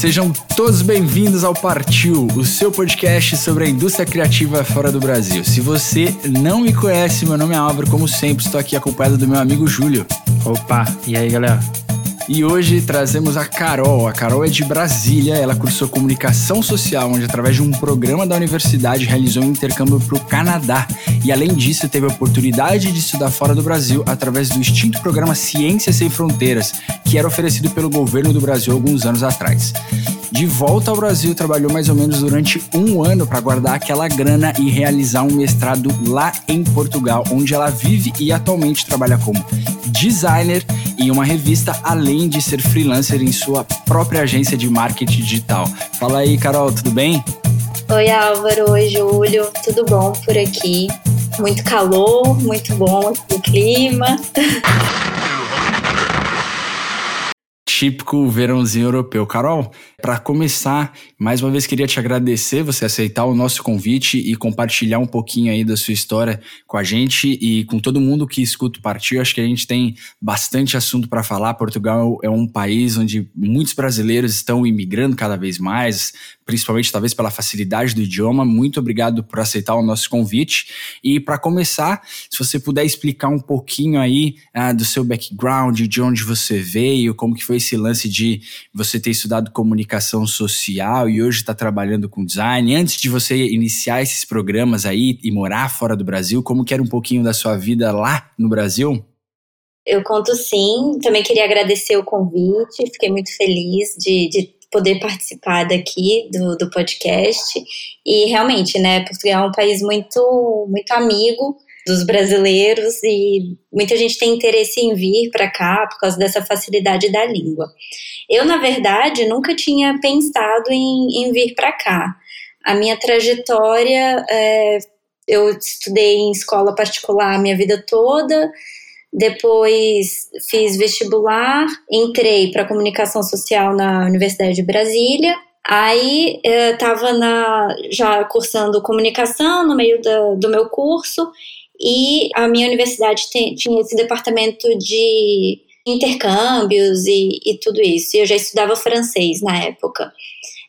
Sejam todos bem-vindos ao Partiu, o seu podcast sobre a indústria criativa fora do Brasil. Se você não me conhece, meu nome é Álvaro, como sempre, estou aqui acompanhado do meu amigo Júlio. Opa, e aí galera? E hoje trazemos a Carol. A Carol é de Brasília, ela cursou comunicação social, onde através de um programa da universidade realizou um intercâmbio para o Canadá. E além disso, teve a oportunidade de estudar fora do Brasil através do extinto programa Ciências Sem Fronteiras, que era oferecido pelo governo do Brasil alguns anos atrás. De volta ao Brasil, trabalhou mais ou menos durante um ano para guardar aquela grana e realizar um mestrado lá em Portugal, onde ela vive e atualmente trabalha como designer em uma revista, além de ser freelancer em sua própria agência de marketing digital. Fala aí, Carol, tudo bem? Oi, Álvaro. Oi, Júlio. Tudo bom por aqui? Muito calor, muito bom o clima. típico verãozinho europeu. Carol, para começar, mais uma vez queria te agradecer você aceitar o nosso convite e compartilhar um pouquinho aí da sua história com a gente e com todo mundo que escuta o Partiu. Acho que a gente tem bastante assunto para falar. Portugal é um país onde muitos brasileiros estão imigrando cada vez mais, principalmente talvez pela facilidade do idioma. Muito obrigado por aceitar o nosso convite. E para começar, se você puder explicar um pouquinho aí uh, do seu background, de onde você veio, como que foi esse lance de você ter estudado comunicação social e hoje está trabalhando com design. Antes de você iniciar esses programas aí e morar fora do Brasil, como que era um pouquinho da sua vida lá no Brasil? Eu conto sim. Também queria agradecer o convite. Fiquei muito feliz de, de poder participar daqui do, do podcast. E realmente, né, Portugal é um país muito, muito amigo dos brasileiros e muita gente tem interesse em vir para cá por causa dessa facilidade da língua. Eu, na verdade, nunca tinha pensado em, em vir para cá. A minha trajetória, é, eu estudei em escola particular a minha vida toda, depois fiz vestibular, entrei para comunicação social na Universidade de Brasília. Aí estava já cursando comunicação no meio da, do meu curso e a minha universidade tinha esse departamento de intercâmbios e, e tudo isso. E eu já estudava francês na época.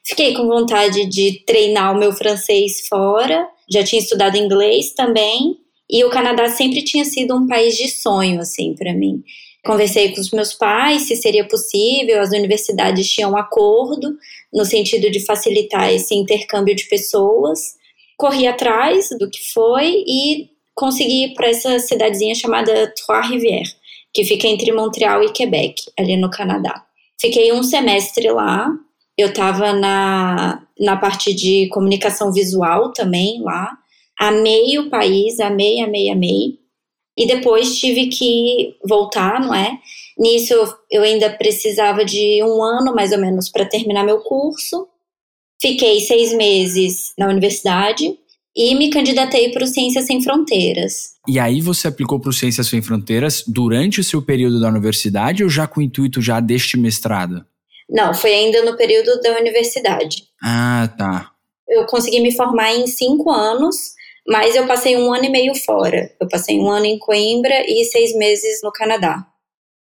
Fiquei com vontade de treinar o meu francês fora, já tinha estudado inglês também, e o Canadá sempre tinha sido um país de sonho, assim, para mim. Conversei com os meus pais se seria possível, as universidades tinham um acordo no sentido de facilitar esse intercâmbio de pessoas. Corri atrás do que foi e consegui ir para essa cidadezinha chamada Trois-Rivières, que fica entre Montreal e Quebec, ali no Canadá. Fiquei um semestre lá. Eu estava na, na parte de comunicação visual também lá. Amei o país, amei, amei, amei. E depois tive que voltar, não é? Nisso eu ainda precisava de um ano mais ou menos para terminar meu curso. Fiquei seis meses na universidade e me candidatei para o Ciências Sem Fronteiras. E aí você aplicou para o Ciências Sem Fronteiras durante o seu período da universidade ou já com o intuito já deste mestrado? Não, foi ainda no período da universidade. Ah, tá. Eu consegui me formar em cinco anos, mas eu passei um ano e meio fora. Eu passei um ano em Coimbra e seis meses no Canadá.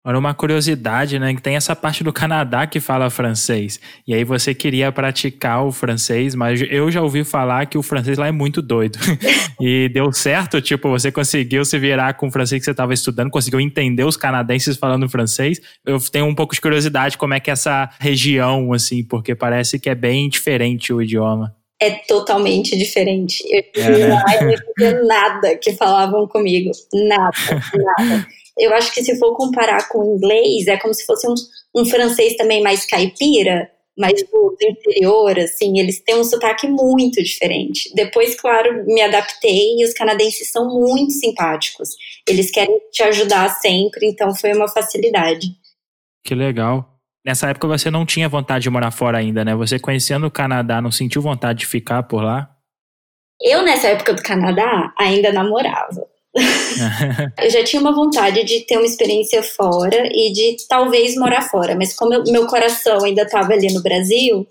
Olha uma curiosidade, né? Que tem essa parte do Canadá que fala francês. E aí você queria praticar o francês, mas eu já ouvi falar que o francês lá é muito doido. e deu certo? Tipo, você conseguiu se virar com o francês que você estava estudando, conseguiu entender os canadenses falando francês. Eu tenho um pouco de curiosidade como é que é essa região, assim, porque parece que é bem diferente o idioma é totalmente diferente. Eu é. e não entendia nada que falavam comigo. Nada, nada eu acho que se for comparar com o inglês, é como se fosse um, um francês também mais caipira, mais do, interior, assim, eles têm um sotaque muito diferente. Depois, claro, me adaptei e os canadenses são muito simpáticos. Eles querem te ajudar sempre, então foi uma facilidade. Que legal. Nessa época você não tinha vontade de morar fora ainda, né? Você conhecendo o Canadá, não sentiu vontade de ficar por lá? Eu, nessa época do Canadá, ainda namorava. eu já tinha uma vontade de ter uma experiência fora e de talvez morar fora, mas como eu, meu coração ainda estava ali no Brasil,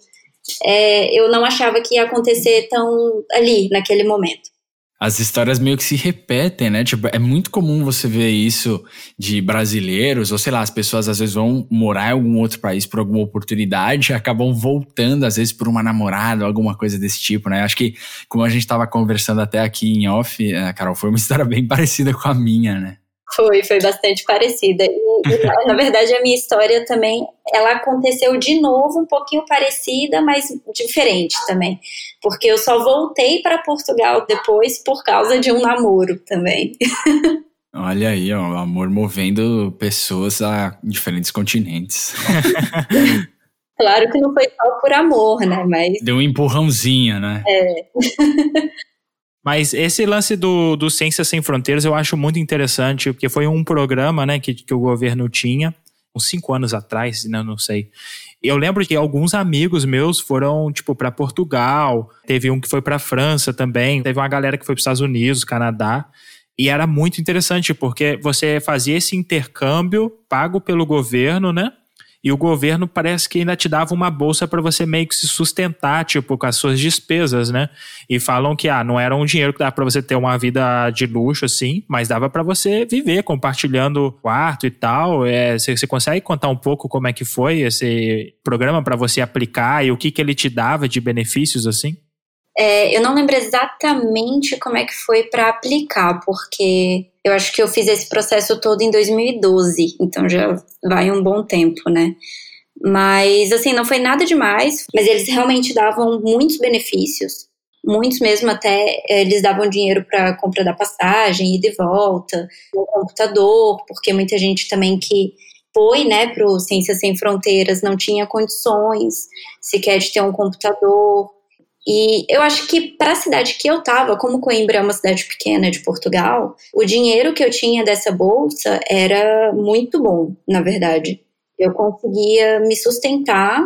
é, eu não achava que ia acontecer tão ali, naquele momento. As histórias meio que se repetem, né? Tipo, é muito comum você ver isso de brasileiros, ou sei lá, as pessoas às vezes vão morar em algum outro país por alguma oportunidade e acabam voltando, às vezes, por uma namorada alguma coisa desse tipo, né? Acho que, como a gente estava conversando até aqui em off, eh, Carol, foi uma história bem parecida com a minha, né? Foi, foi bastante parecida. E, na verdade, a minha história também, ela aconteceu de novo, um pouquinho parecida, mas diferente também. Porque eu só voltei para Portugal depois por causa de um namoro também. Olha aí, ó, o amor movendo pessoas a diferentes continentes. claro que não foi só por amor, né? Mas. Deu um empurrãozinho, né? É. Mas esse lance do, do Ciência Sem Fronteiras eu acho muito interessante, porque foi um programa né, que, que o governo tinha, uns cinco anos atrás, né, não sei. Eu lembro que alguns amigos meus foram, tipo, para Portugal, teve um que foi para França também, teve uma galera que foi para Estados Unidos, Canadá. E era muito interessante, porque você fazia esse intercâmbio pago pelo governo, né? E o governo parece que ainda te dava uma bolsa para você meio que se sustentar, tipo, com as suas despesas, né? E falam que, ah, não era um dinheiro que dava para você ter uma vida de luxo, assim, mas dava para você viver compartilhando quarto e tal. É, você, você, consegue contar um pouco como é que foi esse programa para você aplicar e o que, que ele te dava de benefícios, assim? É, eu não lembro exatamente como é que foi para aplicar, porque eu acho que eu fiz esse processo todo em 2012, então já vai um bom tempo, né? Mas, assim, não foi nada demais, mas eles realmente davam muitos benefícios, muitos mesmo até eles davam dinheiro para compra da passagem e de volta, o computador, porque muita gente também que foi, né, para o Ciências Sem Fronteiras não tinha condições sequer de ter um computador, e eu acho que para a cidade que eu estava, como Coimbra é uma cidade pequena de Portugal, o dinheiro que eu tinha dessa bolsa era muito bom, na verdade. Eu conseguia me sustentar.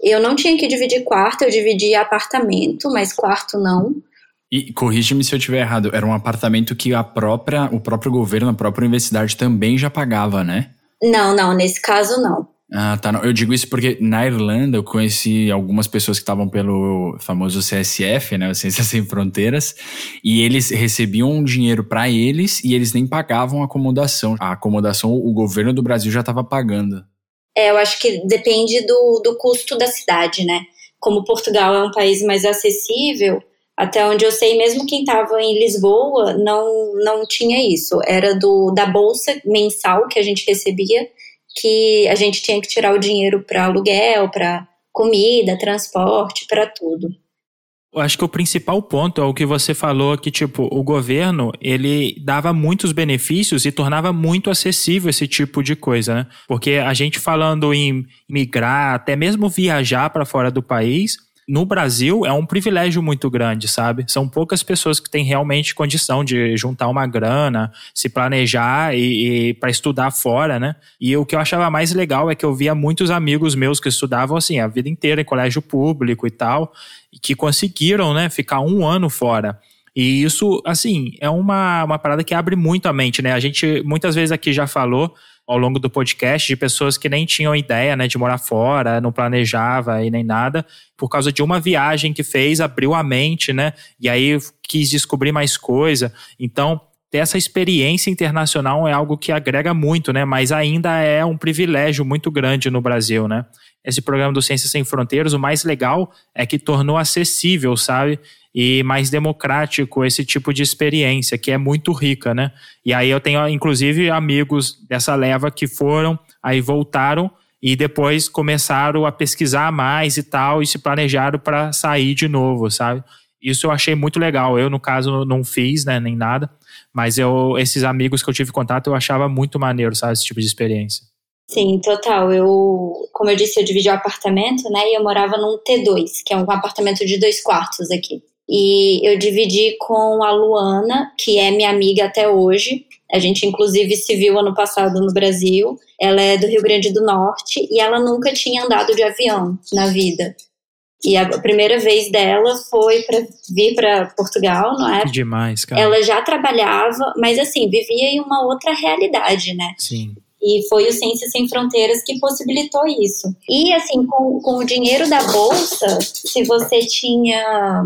Eu não tinha que dividir quarto, eu dividia apartamento, mas quarto não. E corrige-me se eu estiver errado, era um apartamento que a própria, o próprio governo, a própria universidade também já pagava, né? Não, não, nesse caso não. Ah, tá. Eu digo isso porque na Irlanda eu conheci algumas pessoas que estavam pelo famoso CSF, né, Ciências Sem Fronteiras, e eles recebiam dinheiro para eles e eles nem pagavam acomodação. A acomodação o governo do Brasil já estava pagando. É, eu acho que depende do, do custo da cidade, né? Como Portugal é um país mais acessível, até onde eu sei, mesmo quem estava em Lisboa não, não tinha isso. Era do da bolsa mensal que a gente recebia que a gente tinha que tirar o dinheiro para aluguel, para comida, transporte, para tudo. Eu acho que o principal ponto é o que você falou que tipo o governo ele dava muitos benefícios e tornava muito acessível esse tipo de coisa, né? Porque a gente falando em migrar, até mesmo viajar para fora do país, no Brasil é um privilégio muito grande, sabe? São poucas pessoas que têm realmente condição de juntar uma grana, se planejar e, e para estudar fora, né? E o que eu achava mais legal é que eu via muitos amigos meus que estudavam assim a vida inteira em colégio público e tal, e que conseguiram, né, ficar um ano fora. E isso, assim, é uma, uma parada que abre muito a mente, né? A gente muitas vezes aqui já falou ao longo do podcast de pessoas que nem tinham ideia, né, de morar fora, não planejava e nem nada, por causa de uma viagem que fez, abriu a mente, né, e aí quis descobrir mais coisa. Então, ter essa experiência internacional é algo que agrega muito, né, mas ainda é um privilégio muito grande no Brasil, né. Esse programa do Ciências Sem Fronteiras, o mais legal é que tornou acessível, sabe? e mais democrático esse tipo de experiência, que é muito rica, né? E aí eu tenho, inclusive, amigos dessa leva que foram, aí voltaram e depois começaram a pesquisar mais e tal, e se planejaram para sair de novo, sabe? Isso eu achei muito legal. Eu, no caso, não fiz, né, nem nada, mas eu, esses amigos que eu tive contato, eu achava muito maneiro, sabe, esse tipo de experiência. Sim, total. Eu, como eu disse, eu dividi o apartamento, né? E eu morava num T2, que é um apartamento de dois quartos aqui. E eu dividi com a Luana, que é minha amiga até hoje. A gente, inclusive, se viu ano passado no Brasil. Ela é do Rio Grande do Norte e ela nunca tinha andado de avião na vida. E a primeira vez dela foi para vir para Portugal, não é? Demais, cara. Ela já trabalhava, mas assim, vivia em uma outra realidade, né? Sim. E foi o Ciências Sem Fronteiras que possibilitou isso. E assim, com, com o dinheiro da bolsa, se você tinha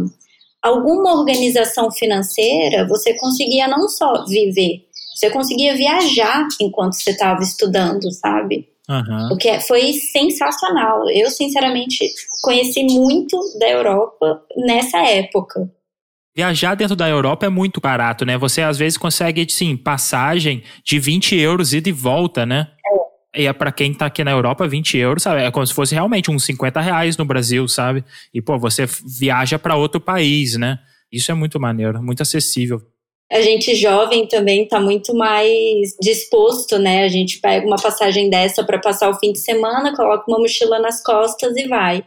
alguma organização financeira, você conseguia não só viver, você conseguia viajar enquanto você estava estudando, sabe? Uhum. O que é, foi sensacional. Eu, sinceramente, conheci muito da Europa nessa época. Viajar dentro da Europa é muito barato, né? Você às vezes consegue, sim, passagem de 20 euros ida e volta, né? É. E é para quem tá aqui na Europa, 20 euros, sabe? É como se fosse realmente uns 50 reais no Brasil, sabe? E, pô, você viaja para outro país, né? Isso é muito maneiro, muito acessível a gente jovem também está muito mais disposto, né? A gente pega uma passagem dessa para passar o fim de semana, coloca uma mochila nas costas e vai.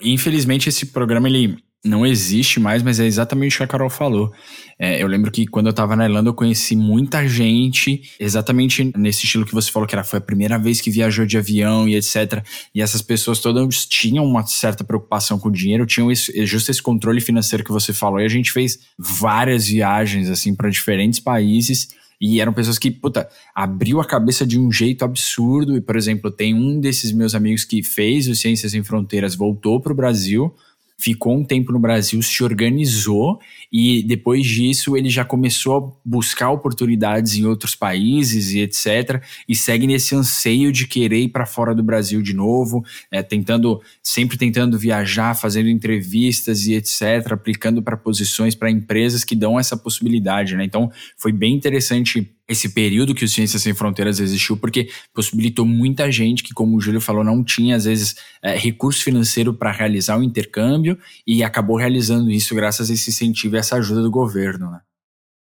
Infelizmente esse programa ele não existe mais, mas é exatamente o que a Carol falou. É, eu lembro que quando eu tava na Irlanda eu conheci muita gente, exatamente nesse estilo que você falou, que era, foi a primeira vez que viajou de avião e etc. E essas pessoas todas tinham uma certa preocupação com o dinheiro, tinham esse, justo esse controle financeiro que você falou. E a gente fez várias viagens, assim, para diferentes países. E eram pessoas que, puta, abriu a cabeça de um jeito absurdo. E, por exemplo, tem um desses meus amigos que fez o Ciências Sem Fronteiras, voltou para o Brasil ficou um tempo no Brasil, se organizou e depois disso ele já começou a buscar oportunidades em outros países e etc. E segue nesse anseio de querer ir para fora do Brasil de novo, é, tentando sempre tentando viajar, fazendo entrevistas e etc. Aplicando para posições para empresas que dão essa possibilidade, né? Então foi bem interessante esse período que o Ciências Sem Fronteiras existiu, porque possibilitou muita gente que, como o Júlio falou, não tinha, às vezes, é, recurso financeiro para realizar o intercâmbio e acabou realizando isso graças a esse incentivo e essa ajuda do governo, né?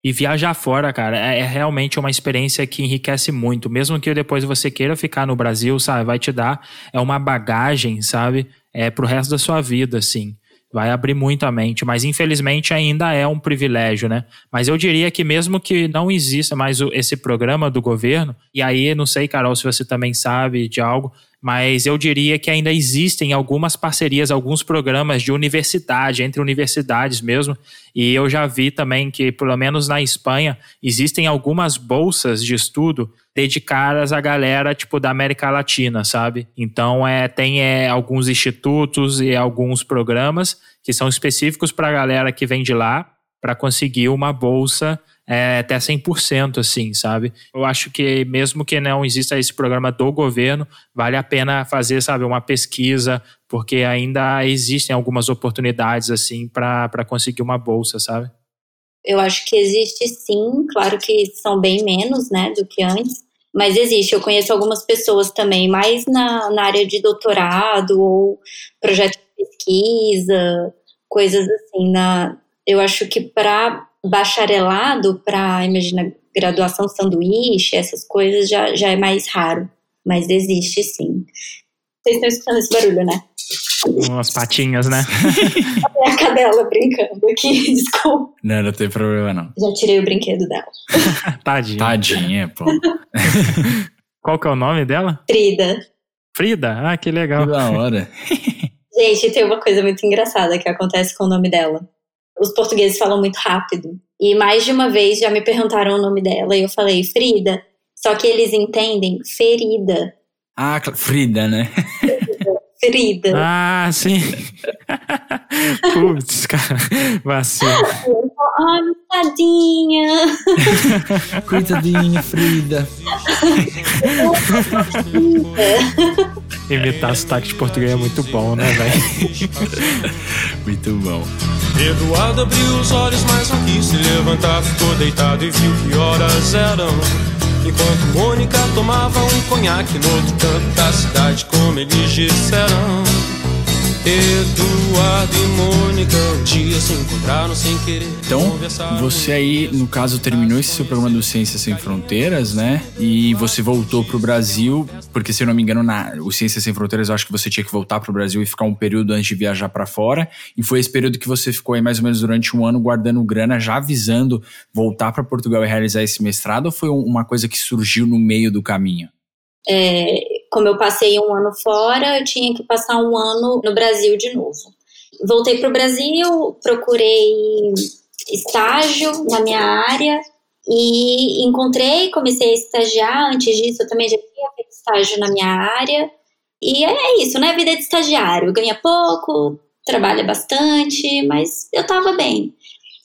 E viajar fora, cara, é, é realmente uma experiência que enriquece muito. Mesmo que depois você queira ficar no Brasil, sabe? Vai te dar é uma bagagem, sabe? É pro resto da sua vida, assim vai abrir muito a mente, mas infelizmente ainda é um privilégio, né? Mas eu diria que mesmo que não exista mais esse programa do governo, e aí não sei, Carol, se você também sabe de algo, mas eu diria que ainda existem algumas parcerias, alguns programas de universidade, entre universidades mesmo, e eu já vi também que, pelo menos na Espanha, existem algumas bolsas de estudo dedicadas à galera, tipo, da América Latina, sabe? Então, é, tem é, alguns institutos e alguns programas que são específicos para a galera que vem de lá, para conseguir uma bolsa é, até 100%, assim, sabe? Eu acho que mesmo que não exista esse programa do governo, vale a pena fazer, sabe, uma pesquisa, porque ainda existem algumas oportunidades, assim, para conseguir uma bolsa, sabe? Eu acho que existe sim, claro que são bem menos, né, do que antes, mas existe. Eu conheço algumas pessoas também, mais na, na área de doutorado ou projeto de pesquisa, coisas assim. Na, eu acho que para bacharelado para, imagina, graduação sanduíche, essas coisas já, já é mais raro, mas existe sim. Vocês estão escutando esse barulho, né? Umas patinhas, né? é a cadela brincando aqui, desculpa. Não, não tem problema não. Já tirei o brinquedo dela. Tadinha. Tadinha, pô. Qual que é o nome dela? Frida. Frida? Ah, que legal. Que da hora. Gente, tem uma coisa muito engraçada que acontece com o nome dela os portugueses falam muito rápido. E mais de uma vez já me perguntaram o nome dela e eu falei Frida, só que eles entendem ferida. Ah, Frida, né? Frida. Ah, sim. Putz, cara, vacilo. Ai, tadinha. Coitadinha, Frida. Imitar sotaque de português é muito bom, né, velho? muito bom. Eduardo abriu os olhos, mas não quis se levantar. Ficou deitado e viu que horas eram. Enquanto Mônica tomava um conhaque no outro canto da cidade, como eles disseram. Eduardo e Mônica um dia se encontraram sem querer. Então, você aí, no caso, terminou esse seu programa do Ciências Sem Fronteiras, né? E você voltou pro Brasil, porque se eu não me engano, na, o Ciências Sem Fronteiras, eu acho que você tinha que voltar pro Brasil e ficar um período antes de viajar para fora. E foi esse período que você ficou aí mais ou menos durante um ano guardando grana, já visando voltar para Portugal e realizar esse mestrado, ou foi uma coisa que surgiu no meio do caminho? É, como eu passei um ano fora, eu tinha que passar um ano no Brasil de novo. Voltei para o Brasil, procurei estágio na minha área e encontrei, comecei a estagiar. Antes disso, eu também já tinha feito estágio na minha área. E é isso, né? Vida de estagiário. Ganha pouco, trabalha bastante, mas eu tava bem.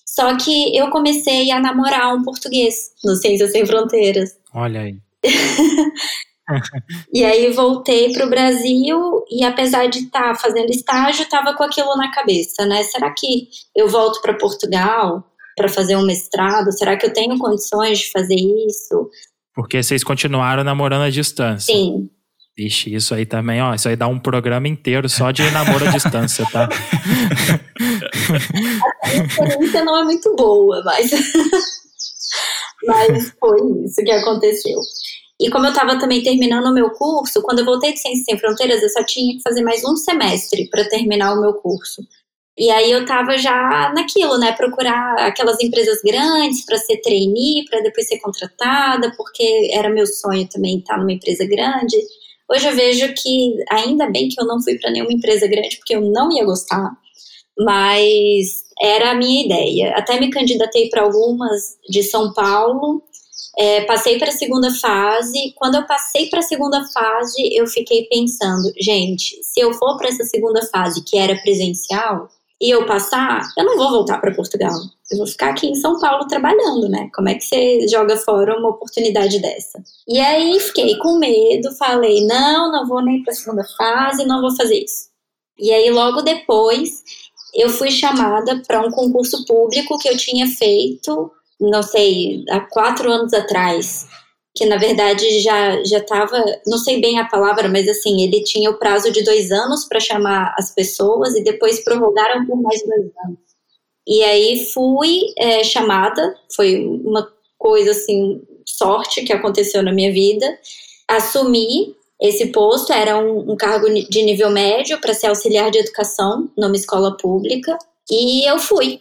Só que eu comecei a namorar um português no Ciências Sem Fronteiras. Olha aí. e aí voltei para o Brasil e apesar de estar tá fazendo estágio, estava com aquilo na cabeça, né? Será que eu volto para Portugal para fazer um mestrado? Será que eu tenho condições de fazer isso? Porque vocês continuaram namorando à distância. Sim. Ixi, isso aí também, ó, isso aí dá um programa inteiro só de namoro à distância, tá? A experiência não é muito boa, mas mas foi isso que aconteceu. E como eu estava também terminando o meu curso, quando eu voltei de Ciências Sem Fronteiras, eu só tinha que fazer mais um semestre para terminar o meu curso. E aí eu estava já naquilo, né? Procurar aquelas empresas grandes para ser trainee, para depois ser contratada, porque era meu sonho também estar numa empresa grande. Hoje eu vejo que ainda bem que eu não fui para nenhuma empresa grande, porque eu não ia gostar, mas era a minha ideia. Até me candidatei para algumas de São Paulo, é, passei para a segunda fase. Quando eu passei para a segunda fase, eu fiquei pensando, gente, se eu for para essa segunda fase, que era presencial, e eu passar, eu não vou voltar para Portugal. Eu vou ficar aqui em São Paulo trabalhando, né? Como é que você joga fora uma oportunidade dessa? E aí fiquei com medo, falei: não, não vou nem para a segunda fase, não vou fazer isso. E aí logo depois eu fui chamada para um concurso público que eu tinha feito não sei, há quatro anos atrás, que na verdade já já estava, não sei bem a palavra, mas assim, ele tinha o prazo de dois anos para chamar as pessoas e depois prorrogaram por mais dois anos. E aí fui é, chamada, foi uma coisa assim, sorte que aconteceu na minha vida. Assumi esse posto, era um, um cargo de nível médio para ser auxiliar de educação numa escola pública. E eu fui.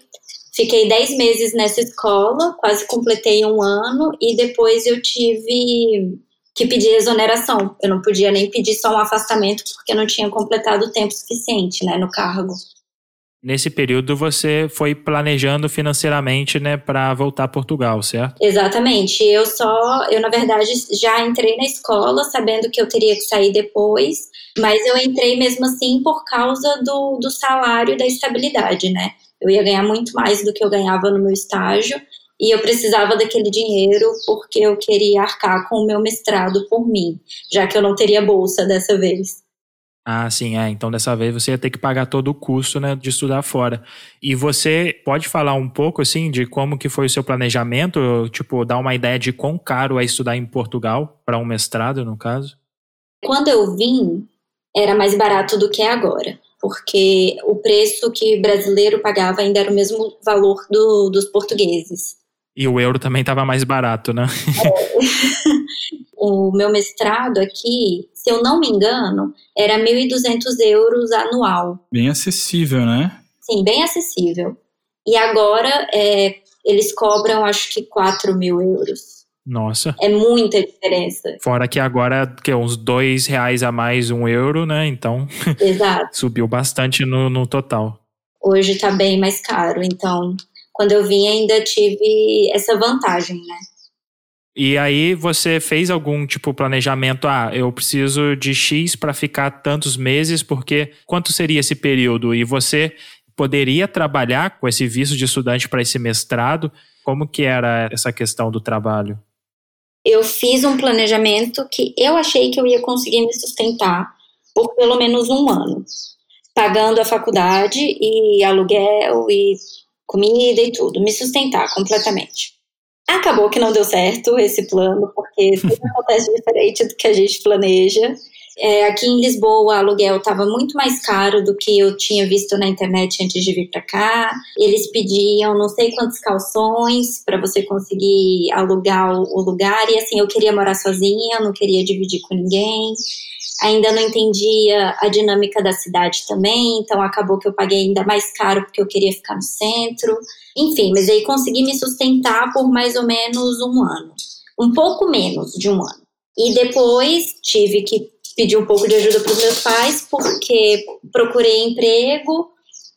Fiquei 10 meses nessa escola, quase completei um ano, e depois eu tive que pedir exoneração. Eu não podia nem pedir só um afastamento, porque não tinha completado o tempo suficiente né, no cargo. Nesse período você foi planejando financeiramente, né, para voltar a Portugal, certo? Exatamente. Eu só, eu na verdade já entrei na escola sabendo que eu teria que sair depois, mas eu entrei mesmo assim por causa do, do salário e da estabilidade, né? Eu ia ganhar muito mais do que eu ganhava no meu estágio e eu precisava daquele dinheiro porque eu queria arcar com o meu mestrado por mim, já que eu não teria bolsa dessa vez. Ah, sim, é. Então dessa vez você ia ter que pagar todo o custo, né, de estudar fora. E você pode falar um pouco, assim, de como que foi o seu planejamento? Tipo, dar uma ideia de quão caro é estudar em Portugal para um mestrado, no caso? Quando eu vim, era mais barato do que é agora porque o preço que brasileiro pagava ainda era o mesmo valor do, dos portugueses. E o euro também estava mais barato, né? É. o meu mestrado aqui, se eu não me engano, era 1.200 euros anual. Bem acessível, né? Sim, bem acessível. E agora é, eles cobram, acho que 4 mil euros. Nossa. É muita diferença. Fora que agora que é uns dois reais a mais um euro, né? Então Exato. subiu bastante no, no total. Hoje tá bem mais caro, então quando eu vim ainda tive essa vantagem, né? E aí você fez algum tipo planejamento? Ah, eu preciso de X para ficar tantos meses, porque quanto seria esse período? E você poderia trabalhar com esse visto de estudante para esse mestrado? Como que era essa questão do trabalho? Eu fiz um planejamento que eu achei que eu ia conseguir me sustentar por pelo menos um ano, pagando a faculdade e aluguel e comida e tudo, me sustentar completamente. Acabou que não deu certo esse plano, porque sempre acontece diferente do que a gente planeja. É, aqui em Lisboa, o aluguel estava muito mais caro do que eu tinha visto na internet antes de vir para cá. Eles pediam não sei quantos calções para você conseguir alugar o, lugar. E assim, eu queria morar sozinha, não queria dividir com ninguém. Ainda não entendia a dinâmica da cidade também, então acabou que eu paguei ainda mais caro porque eu queria ficar no centro. Enfim, mas aí consegui me sustentar por mais ou menos um ano. Um pouco menos de um ano. E depois tive que pedi um pouco de ajuda para os meus pais, porque procurei emprego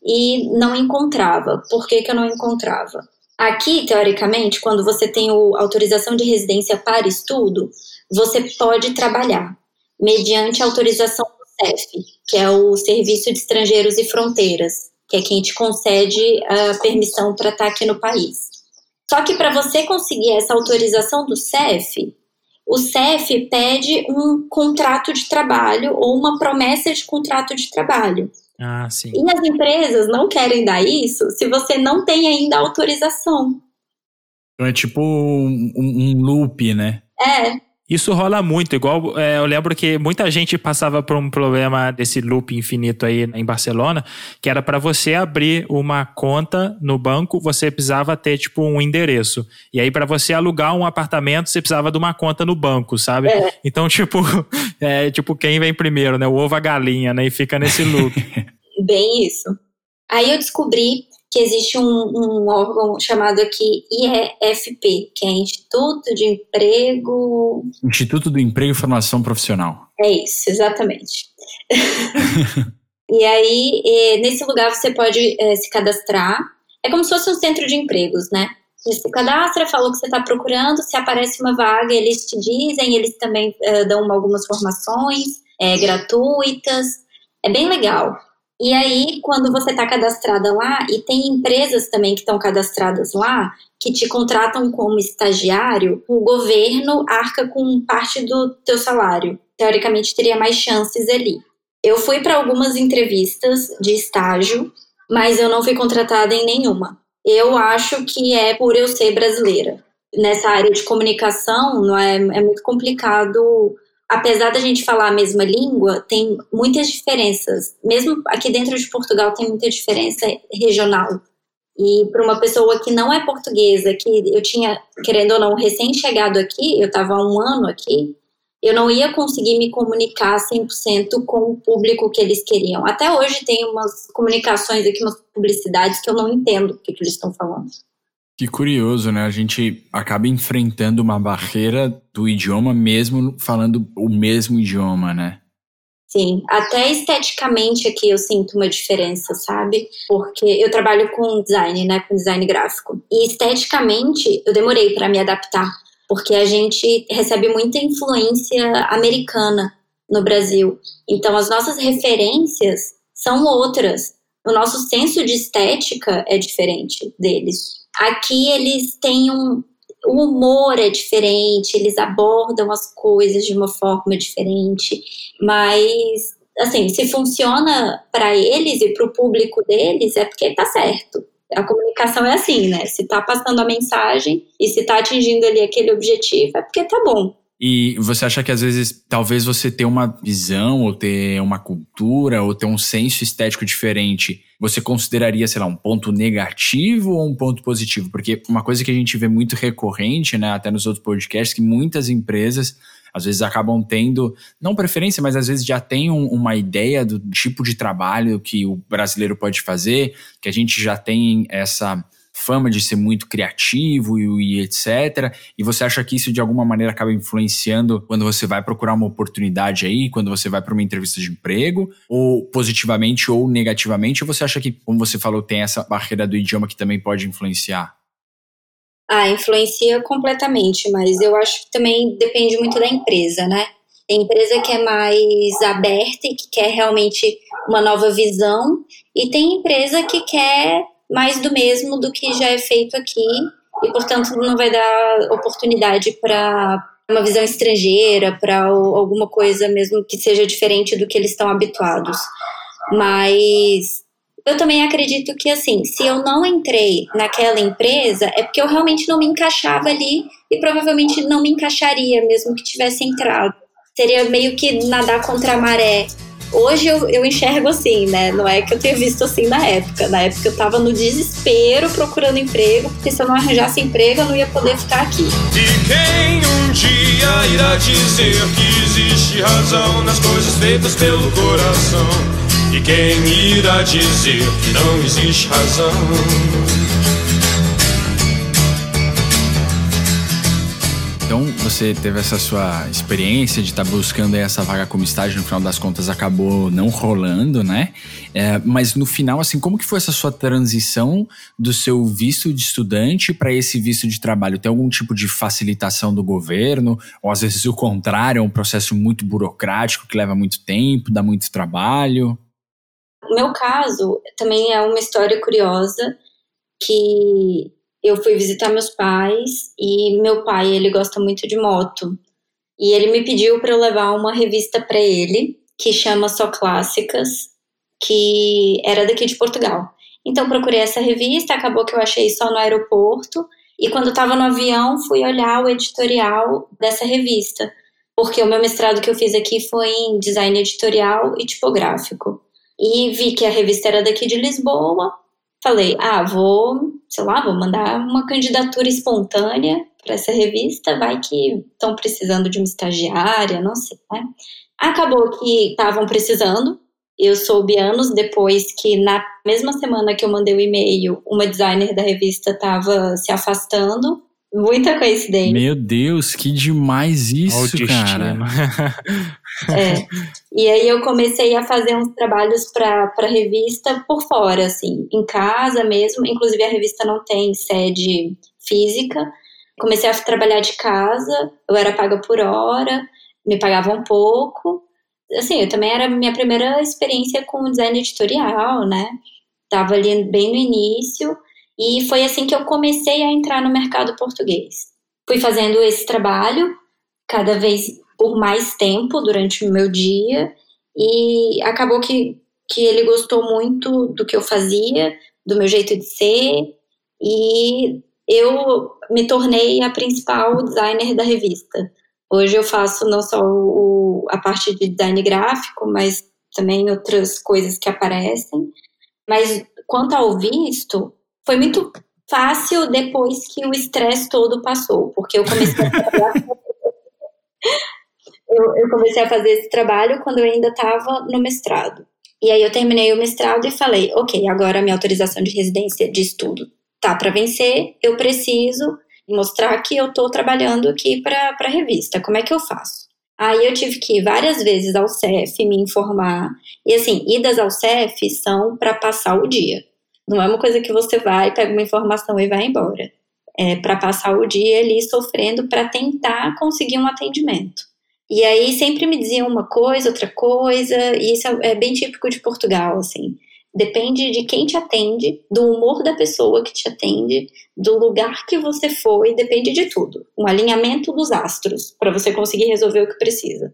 e não encontrava. Por que, que eu não encontrava? Aqui, teoricamente, quando você tem o, autorização de residência para estudo, você pode trabalhar mediante autorização do CEF, que é o Serviço de Estrangeiros e Fronteiras, que é quem te concede a permissão para estar tá aqui no país. Só que para você conseguir essa autorização do CEF, o CEF pede um contrato de trabalho ou uma promessa de contrato de trabalho. Ah, sim. E as empresas não querem dar isso se você não tem ainda autorização. Então é tipo um, um loop, né? É. Isso rola muito, igual é, eu lembro que muita gente passava por um problema desse loop infinito aí em Barcelona, que era para você abrir uma conta no banco, você precisava ter tipo um endereço. E aí para você alugar um apartamento, você precisava de uma conta no banco, sabe? É. Então, tipo, é tipo quem vem primeiro, né? O ovo a galinha, né? E fica nesse loop. Bem isso. Aí eu descobri que existe um, um, órgão chamado aqui IEFP, que é Instituto de Emprego. Instituto do Emprego e Formação Profissional. É isso, exatamente. e aí, nesse lugar você pode é, se cadastrar. É como se fosse um centro de empregos, né? Você se cadastra, falou que você está procurando, se aparece uma vaga, eles te dizem, eles também é, dão algumas formações é, gratuitas. É bem legal. E aí, quando você está cadastrada lá, e tem empresas também que estão cadastradas lá, que te contratam como estagiário, o governo arca com parte do teu salário. Teoricamente, teria mais chances ali. Eu fui para algumas entrevistas de estágio, mas eu não fui contratada em nenhuma. Eu acho que é por eu ser brasileira. Nessa área de comunicação, não é, é muito complicado apesar da gente falar a mesma língua, tem muitas diferenças. Mesmo aqui dentro de Portugal tem muita diferença regional. E para uma pessoa que não é portuguesa, que eu tinha, querendo ou não, recém-chegado aqui, eu estava há um ano aqui, eu não ia conseguir me comunicar 100% com o público que eles queriam. Até hoje tem umas comunicações aqui, umas publicidades que eu não entendo o que, que eles estão falando. Que curioso, né? A gente acaba enfrentando uma barreira do idioma mesmo falando o mesmo idioma, né? Sim, até esteticamente aqui eu sinto uma diferença, sabe? Porque eu trabalho com design, né, com design gráfico. E esteticamente eu demorei para me adaptar, porque a gente recebe muita influência americana no Brasil. Então as nossas referências são outras. O nosso senso de estética é diferente deles. Aqui eles têm um. O humor é diferente, eles abordam as coisas de uma forma diferente, mas, assim, se funciona para eles e para o público deles, é porque tá certo. A comunicação é assim, né? Se tá passando a mensagem e se tá atingindo ali aquele objetivo, é porque tá bom. E você acha que às vezes talvez você ter uma visão, ou ter uma cultura, ou ter um senso estético diferente, você consideraria, sei lá, um ponto negativo ou um ponto positivo? Porque uma coisa que a gente vê muito recorrente, né, até nos outros podcasts, que muitas empresas às vezes acabam tendo, não preferência, mas às vezes já tem um, uma ideia do tipo de trabalho que o brasileiro pode fazer, que a gente já tem essa fama de ser muito criativo e, e, etc. E você acha que isso de alguma maneira acaba influenciando quando você vai procurar uma oportunidade aí, quando você vai para uma entrevista de emprego, ou positivamente ou negativamente? Ou você acha que, como você falou, tem essa barreira do idioma que também pode influenciar? Ah, influencia completamente, mas eu acho que também depende muito da empresa, né? Tem empresa que é mais aberta e que quer realmente uma nova visão, e tem empresa que quer mais do mesmo do que já é feito aqui e, portanto, não vai dar oportunidade para uma visão estrangeira, para alguma coisa mesmo que seja diferente do que eles estão habituados. Mas eu também acredito que, assim, se eu não entrei naquela empresa, é porque eu realmente não me encaixava ali e provavelmente não me encaixaria mesmo que tivesse entrado. Seria meio que nadar contra a maré. Hoje eu, eu enxergo assim, né? Não é que eu tenha visto assim na época. Na época eu tava no desespero procurando emprego, porque se eu não arranjasse emprego eu não ia poder ficar aqui. E quem um dia irá dizer que existe razão nas coisas feitas pelo coração? E quem irá dizer que não existe razão? Então você teve essa sua experiência de estar tá buscando essa vaga como estágio, no final das contas acabou não rolando, né? É, mas no final, assim, como que foi essa sua transição do seu visto de estudante para esse visto de trabalho? Tem algum tipo de facilitação do governo? Ou às vezes o contrário, é um processo muito burocrático que leva muito tempo, dá muito trabalho? O meu caso também é uma história curiosa que eu fui visitar meus pais e meu pai, ele gosta muito de moto. E ele me pediu para eu levar uma revista para ele, que chama Só Clássicas, que era daqui de Portugal. Então procurei essa revista, acabou que eu achei só no aeroporto, e quando estava no avião, fui olhar o editorial dessa revista, porque o meu mestrado que eu fiz aqui foi em design editorial e tipográfico. E vi que a revista era daqui de Lisboa, falei, ah, vou, sei lá, vou mandar uma candidatura espontânea para essa revista, vai que estão precisando de uma estagiária, não sei, né? Acabou que estavam precisando. Eu soube anos depois que na mesma semana que eu mandei o e-mail, uma designer da revista estava se afastando Muita coincidência. Meu Deus, que demais isso, cara. é. E aí eu comecei a fazer uns trabalhos para revista por fora, assim, em casa mesmo. Inclusive a revista não tem sede física. Comecei a trabalhar de casa, eu era paga por hora, me pagavam um pouco. Assim, eu também era minha primeira experiência com design editorial, né? Tava ali bem no início. E foi assim que eu comecei a entrar no mercado português. Fui fazendo esse trabalho cada vez por mais tempo durante o meu dia e acabou que, que ele gostou muito do que eu fazia, do meu jeito de ser e eu me tornei a principal designer da revista. Hoje eu faço não só o, a parte de design gráfico, mas também outras coisas que aparecem. Mas quanto ao visto, foi muito fácil depois que o estresse todo passou, porque eu comecei a eu, eu, comecei a fazer esse trabalho quando eu ainda estava no mestrado. E aí eu terminei o mestrado e falei, ok, agora a minha autorização de residência de estudo tá para vencer, eu preciso mostrar que eu estou trabalhando aqui para a revista. Como é que eu faço? Aí eu tive que ir várias vezes ao CEF me informar. E assim, idas ao CEF são para passar o dia. Não é uma coisa que você vai, pega uma informação e vai embora. É para passar o dia ali sofrendo para tentar conseguir um atendimento. E aí sempre me diziam uma coisa, outra coisa, e isso é bem típico de Portugal, assim. Depende de quem te atende, do humor da pessoa que te atende, do lugar que você foi, depende de tudo. Um alinhamento dos astros para você conseguir resolver o que precisa.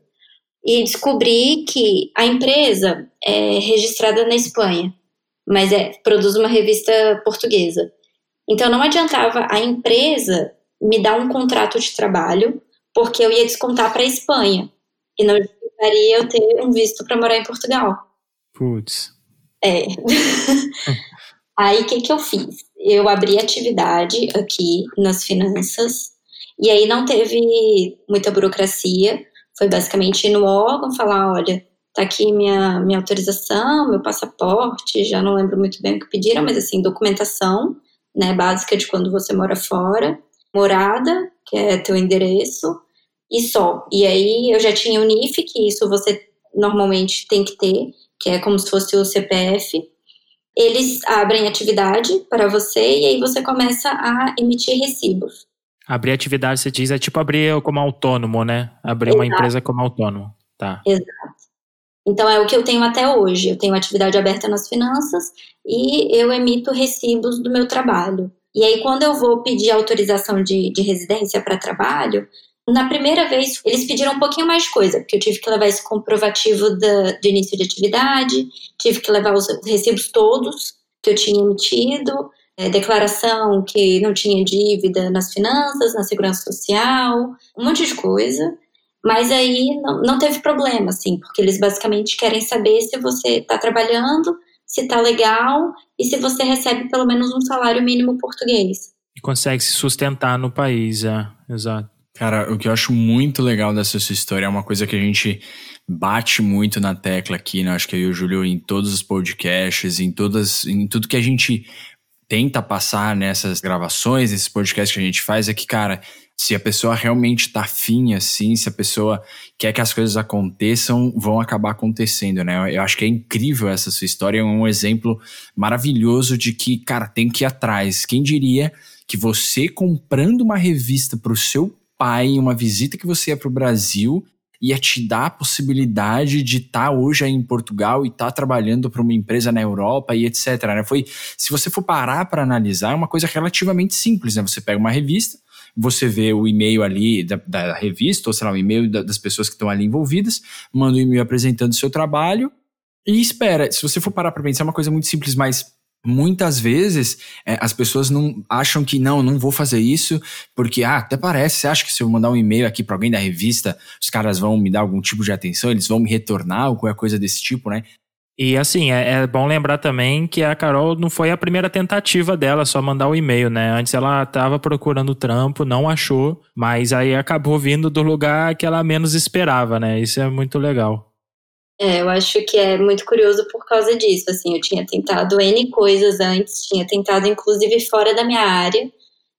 E descobri que a empresa é registrada na Espanha mas é, produz uma revista portuguesa. Então não adiantava a empresa me dar um contrato de trabalho, porque eu ia descontar para a Espanha. E não justificaria eu ter um visto para morar em Portugal. Putz. É. aí o que, que eu fiz? Eu abri atividade aqui nas finanças, e aí não teve muita burocracia. Foi basicamente ir no órgão falar: olha, tá aqui minha, minha autorização, meu passaporte, já não lembro muito bem o que pediram, mas assim, documentação, né, básica de quando você mora fora, morada, que é teu endereço, e só. E aí eu já tinha o NIF, que isso você normalmente tem que ter, que é como se fosse o CPF. Eles abrem atividade para você e aí você começa a emitir recibos. Abrir atividade, você diz, é tipo abrir como autônomo, né? Abrir Exato. uma empresa como autônomo. Tá. Exato. Então é o que eu tenho até hoje. Eu tenho atividade aberta nas finanças e eu emito recibos do meu trabalho. E aí, quando eu vou pedir autorização de, de residência para trabalho, na primeira vez eles pediram um pouquinho mais de coisa, porque eu tive que levar esse comprovativo da, de início de atividade, tive que levar os recibos todos que eu tinha emitido, é, declaração que não tinha dívida nas finanças, na segurança social, um monte de coisa. Mas aí não, não teve problema, assim, porque eles basicamente querem saber se você está trabalhando, se está legal e se você recebe pelo menos um salário mínimo português. E consegue se sustentar no país, é, exato. Cara, o que eu acho muito legal dessa sua história é uma coisa que a gente bate muito na tecla aqui, né? Acho que eu e o Júlio em todos os podcasts, em todas, em tudo que a gente tenta passar nessas gravações, nesses podcasts que a gente faz, é que, cara, se a pessoa realmente está afim, assim, se a pessoa quer que as coisas aconteçam, vão acabar acontecendo, né? Eu acho que é incrível essa sua história, é um exemplo maravilhoso de que, cara, tem que ir atrás. Quem diria que você comprando uma revista para o seu pai, uma visita que você ia para o Brasil, ia te dar a possibilidade de estar tá hoje aí em Portugal e estar tá trabalhando para uma empresa na Europa e etc. Né? Foi, se você for parar para analisar, é uma coisa relativamente simples, né? Você pega uma revista, você vê o e-mail ali da, da revista, ou sei lá, o e-mail da, das pessoas que estão ali envolvidas, manda um e-mail apresentando o seu trabalho e espera. Se você for parar para pensar, é uma coisa muito simples, mas muitas vezes é, as pessoas não acham que não, não vou fazer isso, porque ah, até parece, você acha que se eu mandar um e-mail aqui para alguém da revista, os caras vão me dar algum tipo de atenção, eles vão me retornar ou qualquer coisa desse tipo, né? E assim, é, é, bom lembrar também que a Carol não foi a primeira tentativa dela só mandar o e-mail, né? Antes ela estava procurando trampo, não achou, mas aí acabou vindo do lugar que ela menos esperava, né? Isso é muito legal. É, eu acho que é muito curioso por causa disso. Assim, eu tinha tentado N coisas antes, tinha tentado inclusive fora da minha área,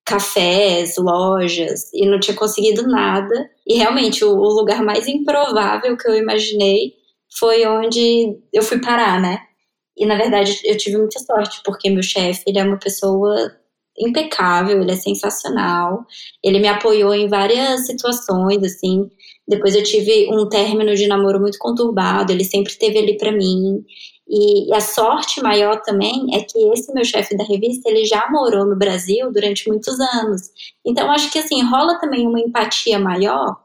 cafés, lojas, e não tinha conseguido nada. E realmente, o, o lugar mais improvável que eu imaginei foi onde eu fui parar, né? E na verdade eu tive muita sorte, porque meu chefe, ele é uma pessoa impecável, ele é sensacional. Ele me apoiou em várias situações, assim. Depois eu tive um término de namoro muito conturbado, ele sempre esteve ali para mim. E, a sorte maior também é que esse meu chefe da revista, ele já morou no Brasil durante muitos anos. Então acho que assim, rola também uma empatia maior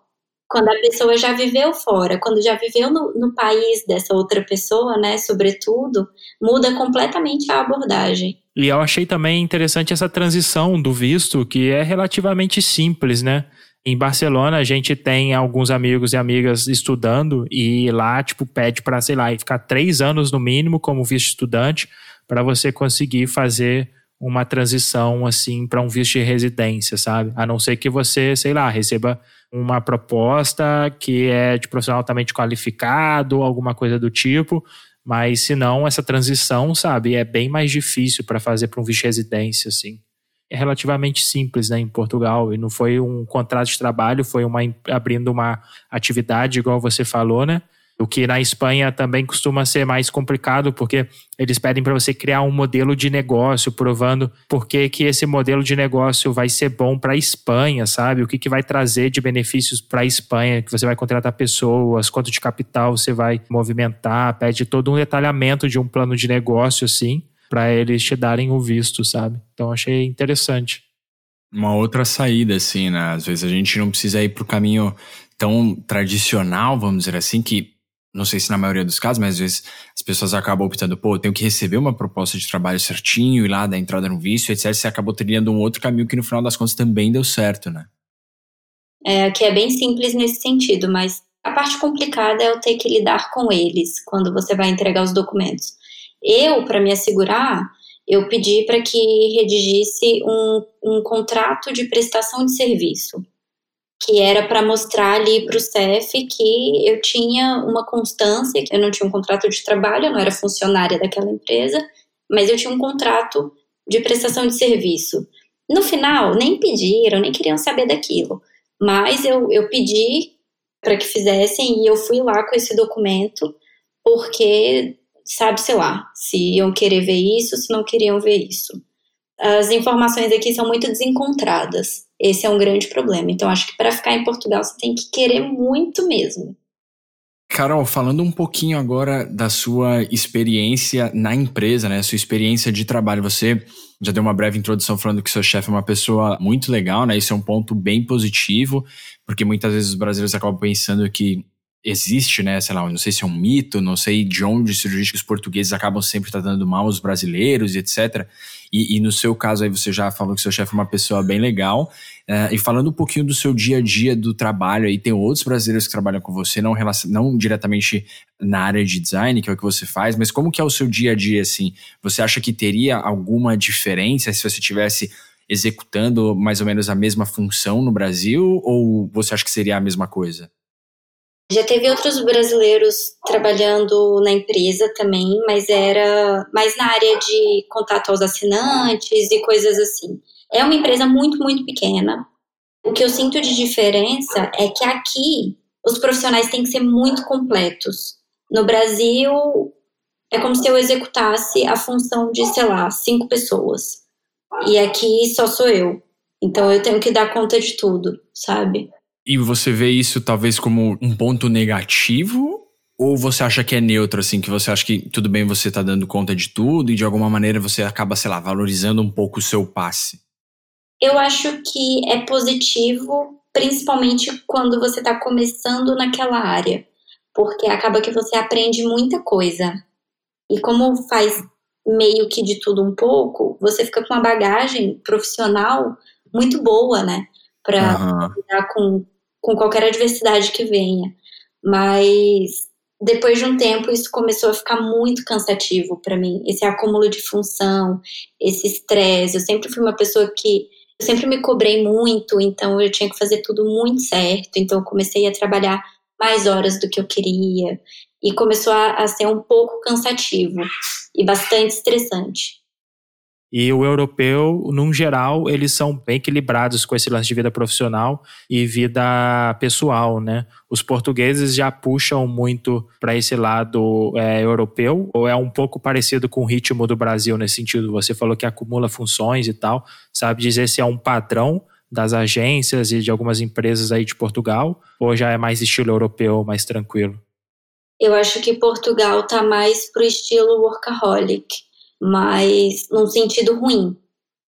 quando a pessoa já viveu fora, quando já viveu no, no, país dessa outra pessoa, né, sobretudo, muda completamente a abordagem. E eu achei também interessante essa transição do visto, que é relativamente simples, né? Em Barcelona, a gente tem alguns amigos e amigas estudando e lá, tipo, pede para, sei lá, ficar três anos no mínimo como visto estudante para você conseguir fazer uma transição, assim, para um visto de residência, sabe? A não ser que você, sei lá, receba uma proposta que é de profissional altamente qualificado, alguma coisa do tipo, mas se não, essa transição, sabe, é bem mais difícil para fazer para um visto de residência, assim. É relativamente simples, né, em Portugal, e não foi um contrato de trabalho, foi uma abrindo uma atividade, igual você falou, né? O que na Espanha também costuma ser mais complicado, porque eles pedem para você criar um modelo de negócio, provando por que, que esse modelo de negócio vai ser bom para a Espanha, sabe? O que, que vai trazer de benefícios para a Espanha, que você vai contratar pessoas, quanto de capital você vai movimentar, pede todo um detalhamento de um plano de negócio, assim, para eles te darem o visto, sabe? Então achei interessante. Uma outra saída, assim, né? Às vezes a gente não precisa ir para o caminho tão tradicional, vamos dizer assim, que não sei se na maioria dos casos, mas às vezes as pessoas acabam optando, pô, eu tenho que receber uma proposta de trabalho certinho e lá da entrada no vício, etc. Você acabou trilhando um outro caminho que no final das contas também deu certo, né? É, que é bem simples nesse sentido, mas a parte complicada é eu ter que lidar com eles quando você vai entregar os documentos. Eu, para me assegurar, eu pedi para que redigisse um, um contrato de prestação de serviço que era para mostrar ali para o CEF que eu tinha uma constância, que eu não tinha um contrato de trabalho, eu não era funcionária daquela empresa, mas eu tinha um contrato de prestação de serviço. No final, nem pediram, nem queriam saber daquilo, mas eu, eu pedi para que fizessem e eu fui lá com esse documento, porque sabe, sei lá, se iam querer ver isso, se não queriam ver isso. As informações aqui são muito desencontradas. Esse é um grande problema. Então, acho que para ficar em Portugal você tem que querer muito mesmo. Carol, falando um pouquinho agora da sua experiência na empresa, né? Sua experiência de trabalho. Você já deu uma breve introdução falando que seu chefe é uma pessoa muito legal, né? Isso é um ponto bem positivo, porque muitas vezes os brasileiros acabam pensando que existe, né, sei lá, não sei se é um mito, não sei de onde surgiu que os portugueses acabam sempre tratando mal os brasileiros e etc. E, e, no seu caso aí você já falou que seu chefe é uma pessoa bem legal. Uh, e falando um pouquinho do seu dia a dia do trabalho, aí tem outros brasileiros que trabalham com você, não, não diretamente na área de design, que é o que você faz, mas como que é o seu dia a dia, assim? Você acha que teria alguma diferença se você tivesse executando mais ou menos a mesma função no Brasil, ou você acha que seria a mesma coisa? Já teve outros brasileiros trabalhando na empresa também, mas era mais na área de contato aos assinantes e coisas assim. É uma empresa muito, muito pequena. O que eu sinto de diferença é que aqui os profissionais têm que ser muito completos. No Brasil, é como se eu executasse a função de, sei lá, cinco pessoas. E aqui só sou eu. Então eu tenho que dar conta de tudo, sabe? E você vê isso talvez como um ponto negativo? Ou você acha que é neutro, assim, que você acha que tudo bem você tá dando conta de tudo e de alguma maneira você acaba, sei lá, valorizando um pouco o seu passe? Eu acho que é positivo, principalmente quando você está começando naquela área, porque acaba que você aprende muita coisa. E como faz meio que de tudo um pouco, você fica com uma bagagem profissional muito boa, né? Para uhum. lidar com, com qualquer adversidade que venha. Mas depois de um tempo, isso começou a ficar muito cansativo para mim. Esse acúmulo de função, esse estresse. Eu sempre fui uma pessoa que. Eu sempre me cobrei muito, então eu tinha que fazer tudo muito certo. Então eu comecei a trabalhar mais horas do que eu queria. E começou a, a ser um pouco cansativo e bastante estressante. E o europeu, num geral, eles são bem equilibrados com esse lance de vida profissional e vida pessoal, né? Os portugueses já puxam muito para esse lado é, europeu, ou é um pouco parecido com o ritmo do Brasil nesse sentido? Você falou que acumula funções e tal. Sabe dizer se é um padrão das agências e de algumas empresas aí de Portugal, ou já é mais estilo europeu, mais tranquilo? Eu acho que Portugal tá mais pro estilo workaholic mas num sentido ruim,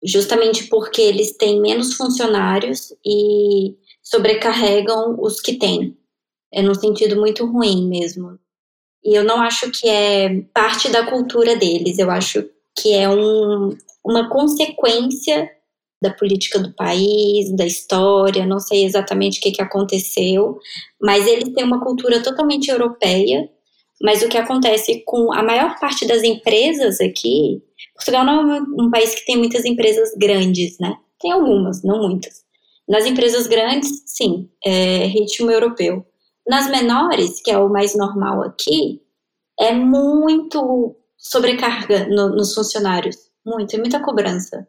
justamente porque eles têm menos funcionários e sobrecarregam os que têm. É num sentido muito ruim mesmo. E eu não acho que é parte da cultura deles, eu acho que é um, uma consequência da política do país, da história, não sei exatamente o que, que aconteceu, mas eles têm uma cultura totalmente europeia mas o que acontece com a maior parte das empresas aqui, Portugal não é um país que tem muitas empresas grandes, né? Tem algumas, não muitas. Nas empresas grandes, sim, é ritmo europeu. Nas menores, que é o mais normal aqui, é muito sobrecarga no, nos funcionários. Muito, é muita cobrança.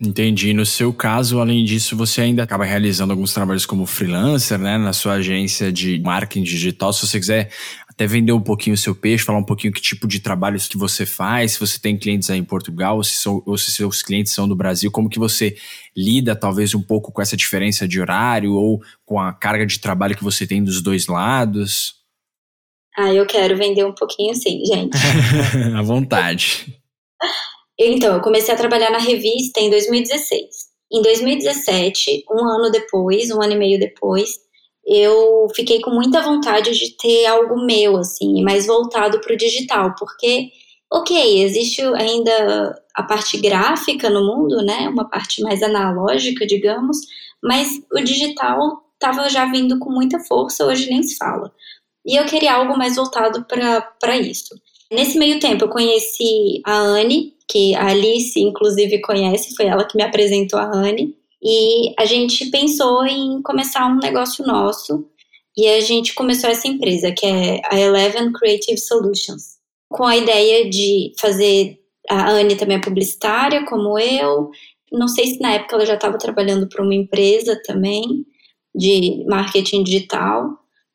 Entendi. No seu caso, além disso, você ainda acaba realizando alguns trabalhos como freelancer, né? Na sua agência de marketing digital. Se você quiser até vender um pouquinho o seu peixe, falar um pouquinho que tipo de trabalhos que você faz, se você tem clientes aí em Portugal, ou se, são, ou se seus clientes são do Brasil, como que você lida talvez um pouco com essa diferença de horário ou com a carga de trabalho que você tem dos dois lados? Ah, eu quero vender um pouquinho sim, gente. à vontade. Então, eu comecei a trabalhar na revista em 2016. Em 2017, um ano depois, um ano e meio depois, eu fiquei com muita vontade de ter algo meu, assim, mais voltado para o digital, porque, ok, existe ainda a parte gráfica no mundo, né, uma parte mais analógica, digamos, mas o digital estava já vindo com muita força, hoje nem se fala. E eu queria algo mais voltado para isso. Nesse meio tempo, eu conheci a Anne, que a Alice, inclusive, conhece, foi ela que me apresentou a Anne. E a gente pensou em começar um negócio nosso. E a gente começou essa empresa, que é a Eleven Creative Solutions, com a ideia de fazer. A Anne também é publicitária, como eu. Não sei se na época ela já estava trabalhando para uma empresa também, de marketing digital.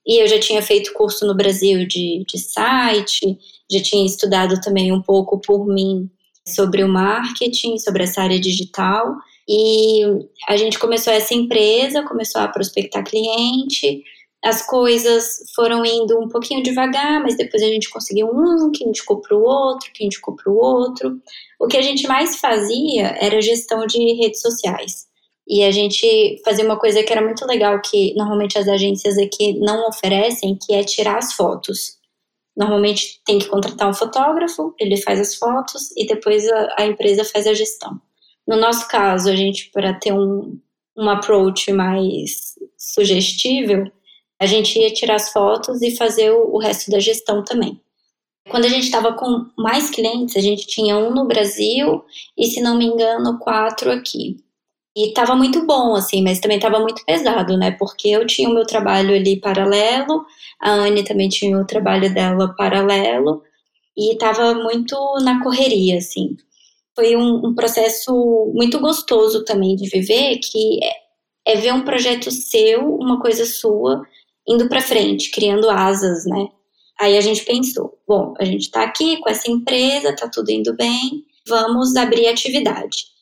E eu já tinha feito curso no Brasil de, de site, já tinha estudado também um pouco por mim sobre o marketing, sobre essa área digital. E a gente começou essa empresa, começou a prospectar cliente, as coisas foram indo um pouquinho devagar, mas depois a gente conseguiu um que indicou para o outro, que indicou para o outro. O que a gente mais fazia era gestão de redes sociais. E a gente fazia uma coisa que era muito legal, que normalmente as agências aqui não oferecem, que é tirar as fotos. Normalmente tem que contratar um fotógrafo, ele faz as fotos e depois a, a empresa faz a gestão. No nosso caso, a gente, para ter um, um approach mais sugestível, a gente ia tirar as fotos e fazer o, o resto da gestão também. Quando a gente estava com mais clientes, a gente tinha um no Brasil e, se não me engano, quatro aqui. E estava muito bom, assim, mas também estava muito pesado, né? Porque eu tinha o meu trabalho ali paralelo, a Anne também tinha o trabalho dela paralelo, e estava muito na correria, assim. Foi um, um, processo muito gostoso também de viver, que é ver um projeto seu, uma coisa sua, indo para frente, criando asas, né? Aí a gente pensou, bom, a gente está aqui com essa empresa, está tudo indo bem, vamos abrir atividade.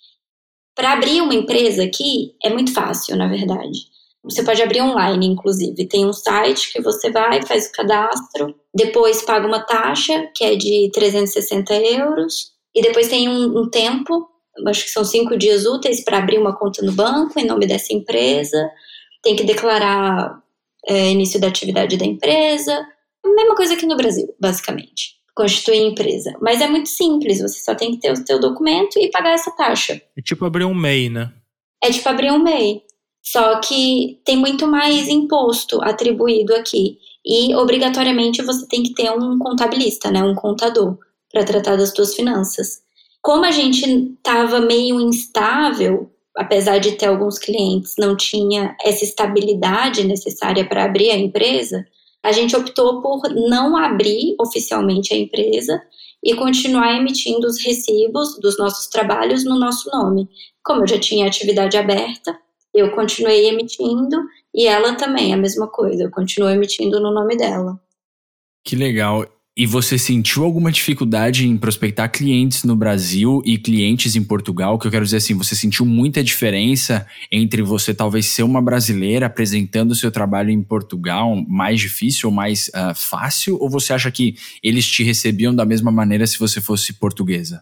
Para abrir uma empresa aqui é muito fácil, na verdade. Você pode abrir online, inclusive. Tem um site que você vai, faz o cadastro, depois paga uma taxa, que é de 360 euros, e depois tem um, um tempo, acho que são cinco dias úteis, para abrir uma conta no banco em nome dessa empresa. Tem que declarar é, início da atividade da empresa. A mesma coisa que no Brasil, basicamente. Constituir empresa. Mas é muito simples, você só tem que ter o seu documento e pagar essa taxa. É tipo abrir um MEI, né? É tipo abrir um MEI. Só que tem muito mais imposto atribuído aqui. E obrigatoriamente você tem que ter um contabilista, né, um contador, para tratar das suas finanças. Como a gente estava meio instável, apesar de ter alguns clientes, não tinha essa estabilidade necessária para abrir a empresa, a gente optou por não abrir oficialmente a empresa e continuar emitindo os recibos dos nossos trabalhos no nosso nome. Como eu já tinha atividade aberta, eu continuei emitindo e ela também, a mesma coisa, eu continuo emitindo no nome dela. Que legal. E você sentiu alguma dificuldade em prospectar clientes no Brasil e clientes em Portugal? Que eu quero dizer assim, você sentiu muita diferença entre você talvez ser uma brasileira apresentando o seu trabalho em Portugal, mais difícil ou mais uh, fácil? Ou você acha que eles te recebiam da mesma maneira se você fosse portuguesa?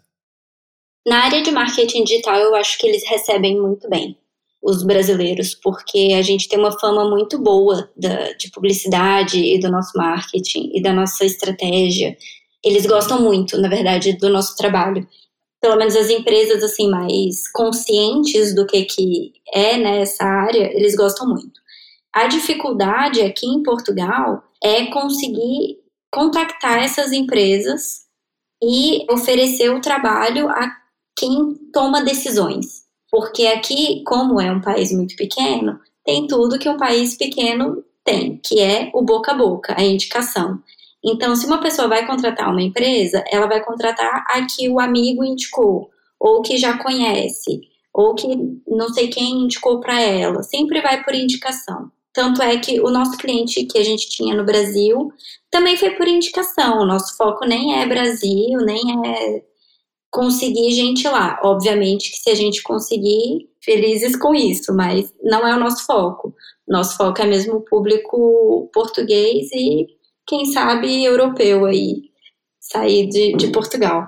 Na área de marketing digital, eu acho que eles recebem muito bem os brasileiros, porque a gente tem uma fama muito boa da, de publicidade e do nosso marketing e da nossa estratégia. Eles gostam muito, na verdade, do nosso trabalho. Pelo menos as empresas assim mais conscientes do que que é nessa né, área, eles gostam muito. A dificuldade aqui em Portugal é conseguir contactar essas empresas e oferecer o trabalho a quem toma decisões. Porque aqui, como é um país muito pequeno, tem tudo que um país pequeno tem, que é o boca a boca, a indicação. Então, se uma pessoa vai contratar uma empresa, ela vai contratar a que o amigo indicou, ou que já conhece, ou que não sei quem indicou para ela. Sempre vai por indicação. Tanto é que o nosso cliente que a gente tinha no Brasil também foi por indicação. O nosso foco nem é Brasil, nem é conseguir gente lá. Obviamente que se a gente conseguir, felizes com isso, mas não é o nosso foco. Nosso foco é mesmo o público português e, quem sabe, europeu aí, sair de, de Portugal.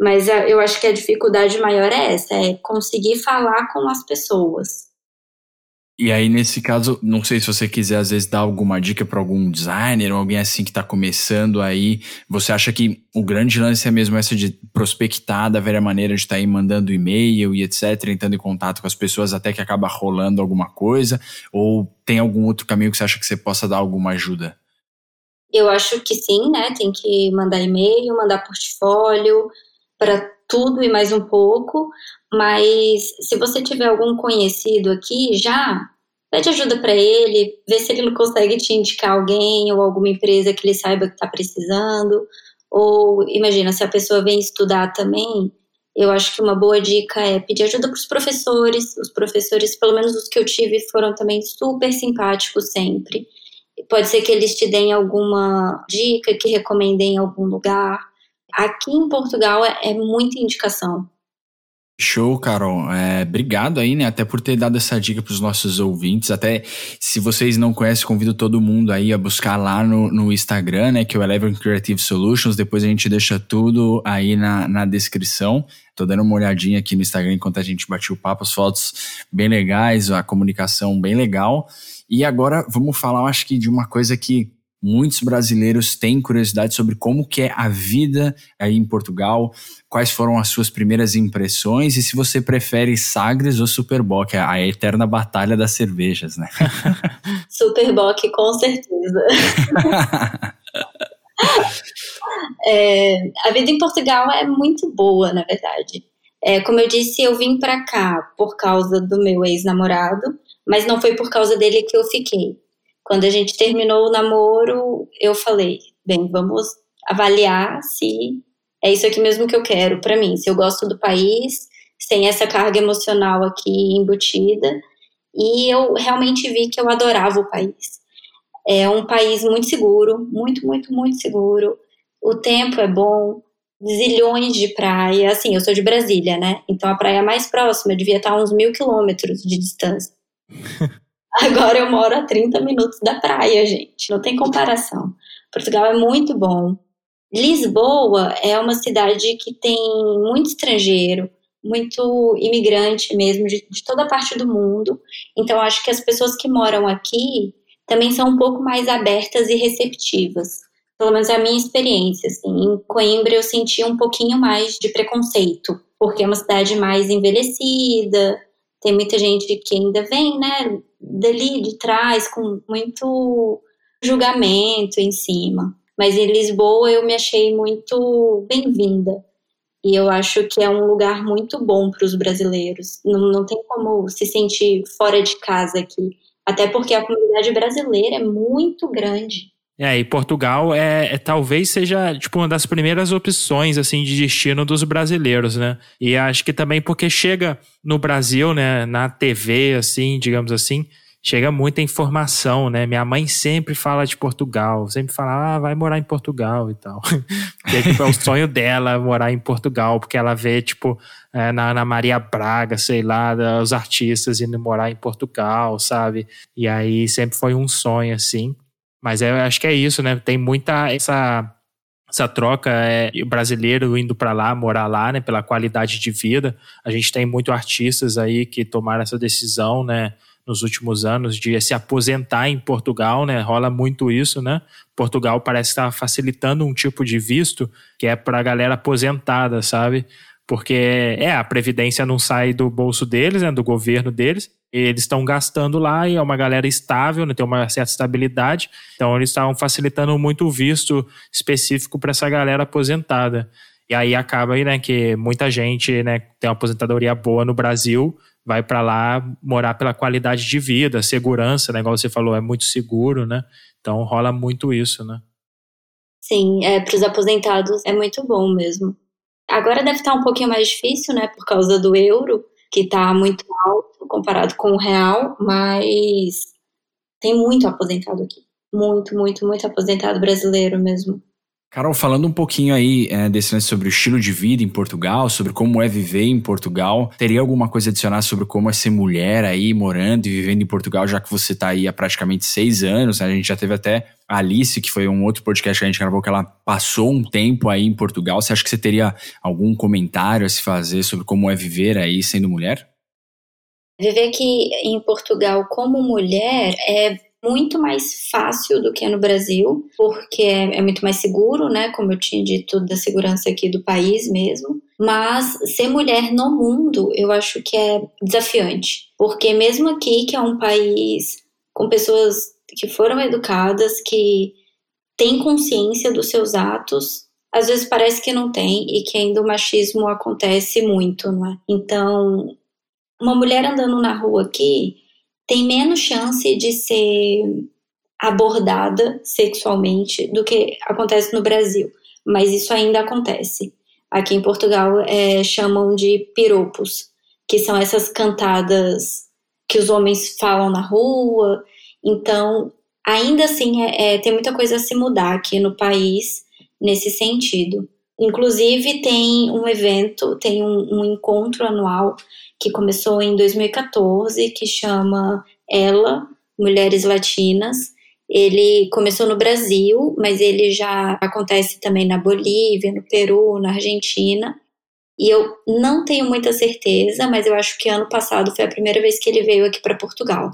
Mas é, eu acho que a dificuldade maior é essa, é conseguir falar com as pessoas. E aí, nesse caso, não sei se você quiser, às vezes, dar alguma dica para algum designer ou alguém assim que está começando aí. Você acha que o grande lance é mesmo essa de prospectar da velha maneira de estar tá aí mandando e-mail e etc., entrando em contato com as pessoas até que acaba rolando alguma coisa? Ou tem algum outro caminho que você acha que você possa dar alguma ajuda? Eu acho que sim, né? Tem que mandar e-mail, mandar portfólio para tudo e mais um pouco. Mas se você tiver algum conhecido aqui já, pede ajuda para ele, vê se ele não consegue te indicar alguém ou alguma empresa que ele saiba que está precisando. Ou imagina, se a pessoa vem estudar também, eu acho que uma boa dica é pedir ajuda para os professores. Os professores, pelo menos os que eu tive, foram também super simpáticos sempre. Pode ser que eles te deem alguma dica, que recomendem em algum lugar. Aqui em Portugal é, é muita indicação. Show, Carol. É, obrigado aí, né? Até por ter dado essa dica para os nossos ouvintes. Até se vocês não conhecem, convido todo mundo aí a buscar lá no, no Instagram, né? Que é o Eleven Creative Solutions. Depois a gente deixa tudo aí na, na descrição. Tô dando uma olhadinha aqui no Instagram enquanto a gente bate o papo, as fotos bem legais, a comunicação bem legal. E agora vamos falar, acho que, de uma coisa que Muitos brasileiros têm curiosidade sobre como que é a vida aí em Portugal, quais foram as suas primeiras impressões e se você prefere Sagres ou Superboc, a eterna batalha das cervejas, né? Superboc, com certeza. é, a vida em Portugal é muito boa, na verdade. É, como eu disse, eu vim para cá por causa do meu ex-namorado, mas não foi por causa dele que eu fiquei. Quando a gente terminou o namoro, eu falei: bem, vamos avaliar se é isso aqui mesmo que eu quero para mim, se eu gosto do país, sem essa carga emocional aqui embutida. E eu realmente vi que eu adorava o país. É um país muito seguro, muito, muito, muito seguro. O tempo é bom, zilhões de praia. Assim, eu sou de Brasília, né? Então a praia mais próxima devia estar a uns mil quilômetros de distância. Agora eu moro a 30 minutos da praia, gente. Não tem comparação. Portugal é muito bom. Lisboa é uma cidade que tem muito estrangeiro, muito imigrante mesmo, de, de toda parte do mundo. Então, acho que as pessoas que moram aqui também são um pouco mais abertas e receptivas. Pelo menos é a minha experiência. Assim. Em Coimbra, eu senti um pouquinho mais de preconceito, porque é uma cidade mais envelhecida, tem muita gente que ainda vem, né, dali de trás, com muito julgamento em cima. Mas em Lisboa eu me achei muito bem-vinda. E eu acho que é um lugar muito bom para os brasileiros. Não, não tem como se sentir fora de casa aqui. Até porque a comunidade brasileira é muito grande. É, e Portugal é, é, talvez seja tipo uma das primeiras opções assim de destino dos brasileiros, né? E acho que também porque chega no Brasil, né, na TV assim, digamos assim, chega muita informação, né? Minha mãe sempre fala de Portugal, sempre fala, ah, vai morar em Portugal e tal. porque tipo, é o sonho dela morar em Portugal, porque ela vê, tipo, é, na Ana Maria Braga, sei lá, os artistas indo morar em Portugal, sabe? E aí sempre foi um sonho, assim. Mas eu acho que é isso, né? Tem muita essa essa troca é brasileiro indo para lá, morar lá, né, pela qualidade de vida. A gente tem muito artistas aí que tomaram essa decisão, né, nos últimos anos de se aposentar em Portugal, né? Rola muito isso, né? Portugal parece estar facilitando um tipo de visto que é para a galera aposentada, sabe? Porque é a previdência não sai do bolso deles, né, do governo deles, eles estão gastando lá e é uma galera estável, né, tem uma certa estabilidade. Então eles estavam facilitando muito o visto específico para essa galera aposentada. E aí acaba aí, né, que muita gente, né, tem uma aposentadoria boa no Brasil, vai para lá morar pela qualidade de vida, segurança, né, igual você falou, é muito seguro, né? Então rola muito isso, né? Sim, é, para os aposentados é muito bom mesmo. Agora deve estar um pouquinho mais difícil, né, por causa do euro, que está muito alto comparado com o real, mas tem muito aposentado aqui. Muito, muito, muito aposentado brasileiro mesmo. Carol, falando um pouquinho aí é, desse lance sobre o estilo de vida em Portugal, sobre como é viver em Portugal, teria alguma coisa a adicionar sobre como é ser mulher aí, morando e vivendo em Portugal, já que você está aí há praticamente seis anos, né? A gente já teve até a Alice, que foi um outro podcast que a gente gravou, que ela passou um tempo aí em Portugal. Você acha que você teria algum comentário a se fazer sobre como é viver aí sendo mulher? Viver aqui em Portugal como mulher é muito mais fácil do que no Brasil, porque é, é, muito mais seguro, né? Como eu tinha dito, da segurança aqui do país mesmo. Mas ser mulher no mundo, eu acho que é desafiante, porque mesmo aqui, que é um país com pessoas que foram educadas, que têm consciência dos seus atos, às vezes parece que não tem e que ainda o machismo acontece muito, não é? Então, uma mulher andando na rua aqui tem menos chance de ser abordada sexualmente do que acontece no Brasil, mas isso ainda acontece. Aqui em Portugal é, chamam de piropos, que são essas cantadas que os homens falam na rua. Então, ainda assim, é, é, tem muita coisa a se mudar aqui no país nesse sentido. Inclusive, tem um evento, tem um, um encontro anual que começou em 2014, que chama Ela, Mulheres Latinas. Ele começou no Brasil, mas ele já acontece também na Bolívia, no Peru, na Argentina. E eu não tenho muita certeza, mas eu acho que ano passado foi a primeira vez que ele veio aqui para Portugal.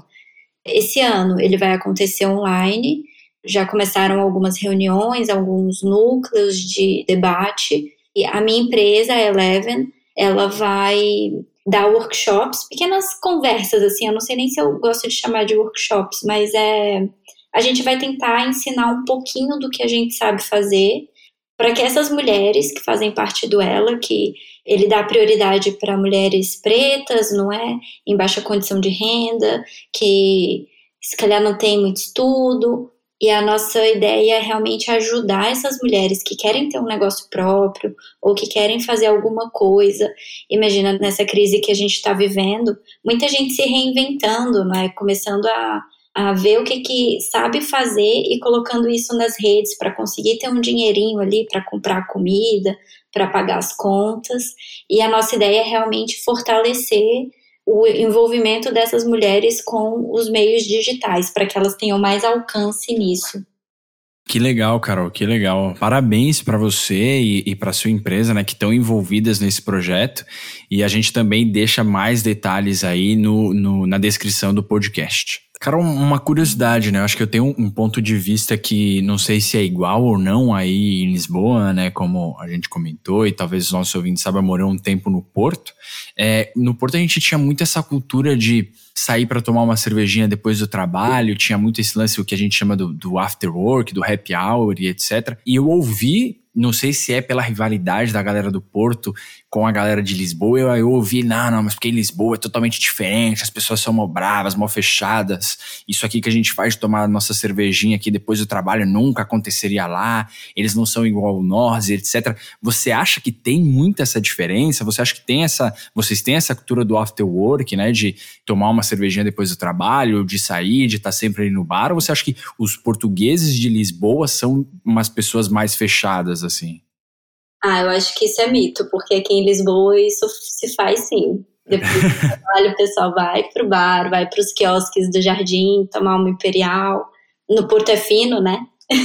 Esse ano ele vai acontecer online. Já começaram algumas reuniões, alguns núcleos de debate. E a minha empresa, a Eleven, ela vai dar workshops, pequenas conversas, assim, eu não sei nem se eu gosto de chamar de workshops, mas é. A gente vai tentar ensinar um pouquinho do que a gente sabe fazer para que essas mulheres que fazem parte do Ela, que ele dá prioridade para mulheres pretas, não é? Em baixa condição de renda, que se calhar não tem muito estudo, E a nossa ideia é realmente ajudar essas mulheres que querem ter um negócio próprio ou que querem fazer alguma coisa. Imagina nessa crise que a gente está vivendo, muita gente se reinventando, né? começando a, a ver o que, que sabe fazer e colocando isso nas redes para conseguir ter um dinheirinho ali para comprar comida, para pagar as contas. E a nossa ideia é realmente fortalecer o envolvimento dessas mulheres com os meios digitais, para que elas tenham mais alcance nisso. Que legal, Carol, que legal. Parabéns para você e, e para sua empresa, né, que estão envolvidas nesse projeto. E a gente também deixa mais detalhes aí no, no na descrição do podcast. Cara, uma curiosidade, né? Eu acho que eu tenho um ponto de vista que não sei se é igual ou não aí em Lisboa, né? Como a gente comentou, e talvez os nossos ouvintes saibam, eu um tempo no Porto. É, no Porto a gente tinha muito essa cultura de sair para tomar uma cervejinha depois do trabalho, tinha muito esse lance, o que a gente chama do, do after work, do happy hour e etc. E eu ouvi não sei se é pela rivalidade da galera do Porto com a galera de Lisboa, eu, eu ouvi, não, não, mas porque em Lisboa é totalmente diferente, as pessoas são mal bravas, mal fechadas, isso aqui que a gente faz de tomar nossa cervejinha aqui depois do trabalho nunca aconteceria lá, eles não são igual nós, etc. Você acha que tem muita essa diferença? Você acha que tem essa, vocês têm essa cultura do after work, né, de tomar uma cervejinha depois do trabalho, de sair, de estar sempre ali no bar, ou você acha que os portugueses de Lisboa são umas pessoas mais fechadas, assim? Ah, eu acho que isso é mito, porque aqui em Lisboa isso se faz sim. Depois do trabalho, o pessoal vai pro bar, vai pros quiosques do jardim, tomar uma imperial. No Porto é fino, né?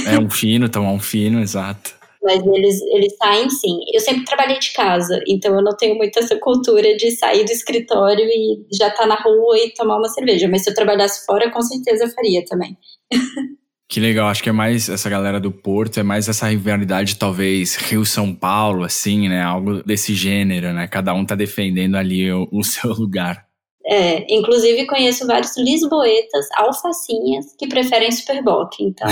É um fino, tomar um fino, exato. Mas eles, eles saem sim. Eu sempre trabalhei de casa, então eu não tenho muito essa cultura de sair do escritório e já tá na rua e tomar uma cerveja. Mas se eu trabalhasse fora, com certeza eu faria também. Que legal, acho que é mais essa galera do Porto, é mais essa rivalidade, talvez Rio-São Paulo, assim, né? Algo desse gênero, né? Cada um tá defendendo ali o, o seu lugar. É, inclusive conheço vários lisboetas, alfacinhas, que preferem Superboc, então.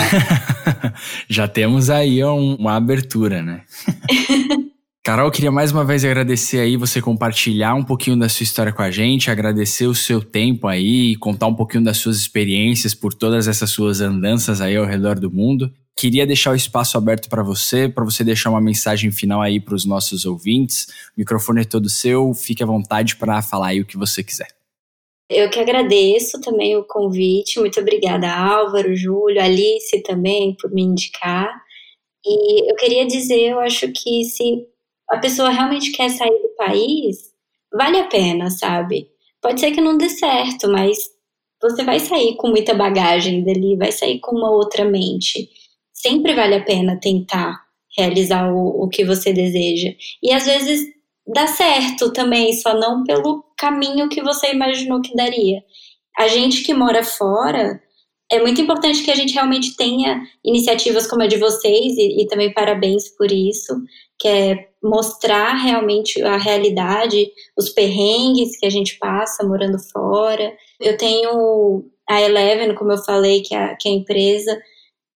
Já temos aí um, uma abertura, né? Carol, queria mais uma vez agradecer aí você compartilhar um pouquinho da sua história com a gente, agradecer o seu tempo aí, contar um pouquinho das suas experiências por todas essas suas andanças aí ao redor do mundo. Queria deixar o espaço aberto para você, para você deixar uma mensagem final aí para os nossos ouvintes. O microfone é todo seu, fique à vontade para falar aí o que você quiser. Eu que agradeço também o convite. Muito obrigada, Álvaro, Júlio, Alice também por me indicar. E eu queria dizer, eu acho que se a pessoa realmente quer sair do país, vale a pena, sabe? Pode ser que não dê certo, mas você vai sair com muita bagagem dali, vai sair com uma outra mente. Sempre vale a pena tentar realizar o, o que você deseja. E às vezes dá certo também, só não pelo caminho que você imaginou que daria. A gente que mora fora, é muito importante que a gente realmente tenha iniciativas como a de vocês, e, e também parabéns por isso, que é mostrar realmente a realidade, os perrengues que a gente passa morando fora. Eu tenho a Eleven, como eu falei, que a, que a empresa,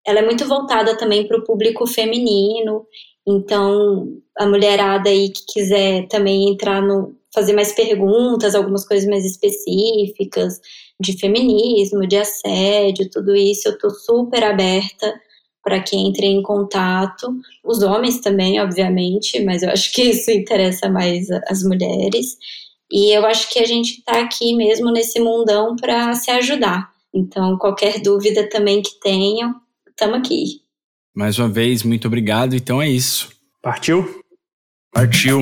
ela é muito voltada também para o público feminino. Então, a mulherada aí que quiser também entrar no fazer mais perguntas, algumas coisas mais específicas de feminismo, de assédio, tudo isso, eu tô super aberta para que entre em contato. Os homens também, obviamente, mas eu acho que isso interessa mais as mulheres. E eu acho que a gente está aqui mesmo nesse mundão para se ajudar. Então, qualquer dúvida também que tenham, estamos aqui. Mais uma vez, muito obrigado. Então é isso. Partiu? Partiu.